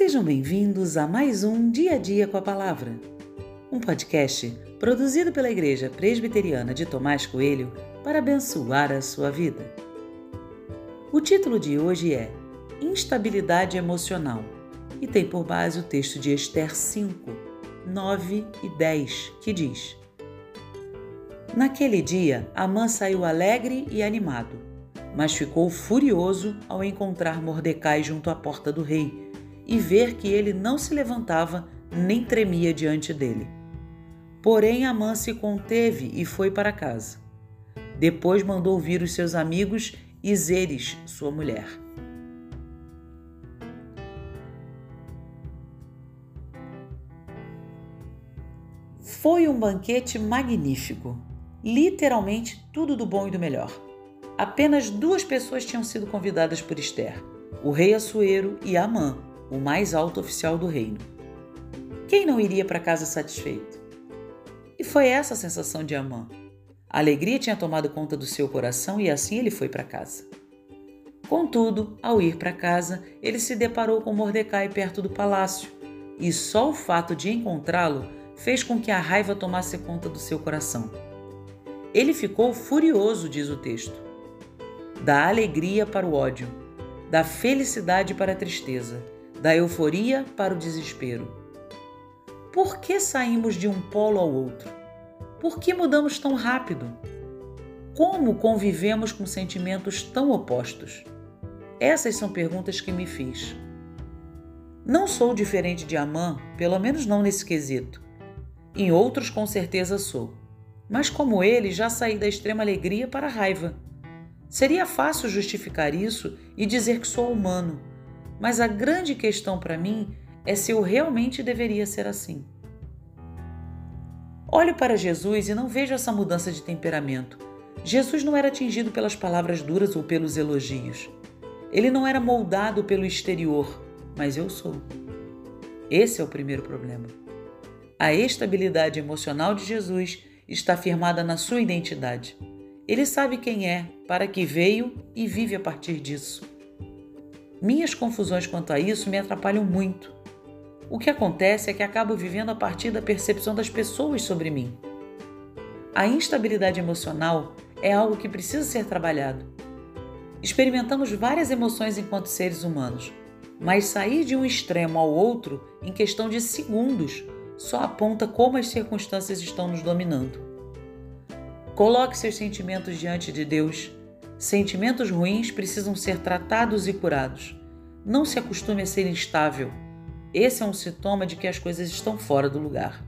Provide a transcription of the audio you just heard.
Sejam bem-vindos a mais um Dia a Dia com a Palavra, um podcast produzido pela Igreja Presbiteriana de Tomás Coelho para abençoar a sua vida. O título de hoje é Instabilidade Emocional e tem por base o texto de Esther 5, 9 e 10, que diz: Naquele dia, Amã saiu alegre e animado, mas ficou furioso ao encontrar Mordecai junto à porta do rei e ver que ele não se levantava nem tremia diante dele. Porém, Amã se conteve e foi para casa. Depois mandou vir os seus amigos e Zeres, sua mulher. Foi um banquete magnífico, literalmente tudo do bom e do melhor. Apenas duas pessoas tinham sido convidadas por Esther: o rei Assuero e Amã, o mais alto oficial do reino. Quem não iria para casa satisfeito? E foi essa a sensação de Amã. A alegria tinha tomado conta do seu coração e assim ele foi para casa. Contudo, ao ir para casa, ele se deparou com Mordecai perto do palácio, e só o fato de encontrá-lo fez com que a raiva tomasse conta do seu coração. Ele ficou furioso, diz o texto. Da alegria para o ódio, da felicidade para a tristeza, da euforia para o desespero. Por que saímos de um polo ao outro? Por que mudamos tão rápido? Como convivemos com sentimentos tão opostos? Essas são perguntas que me fiz. Não sou diferente de Amã, pelo menos não nesse quesito. Em outros, com certeza sou. Mas, como ele, já saí da extrema alegria para a raiva. Seria fácil justificar isso e dizer que sou humano, mas a grande questão para mim é se eu realmente deveria ser assim. Olho para Jesus e não vejo essa mudança de temperamento. Jesus não era atingido pelas palavras duras ou pelos elogios. Ele não era moldado pelo exterior, mas eu sou. Esse é o primeiro problema. A estabilidade emocional de Jesus está firmada na sua identidade. Ele sabe quem é, para que veio e vive a partir disso. Minhas confusões quanto a isso me atrapalham muito. O que acontece é que acabo vivendo a partir da percepção das pessoas sobre mim. A instabilidade emocional é algo que precisa ser trabalhado. Experimentamos várias emoções enquanto seres humanos, mas sair de um extremo ao outro em questão de segundos só aponta como as circunstâncias estão nos dominando. Coloque seus sentimentos diante de Deus Sentimentos ruins precisam ser tratados e curados. Não se acostume a ser instável. Esse é um sintoma de que as coisas estão fora do lugar.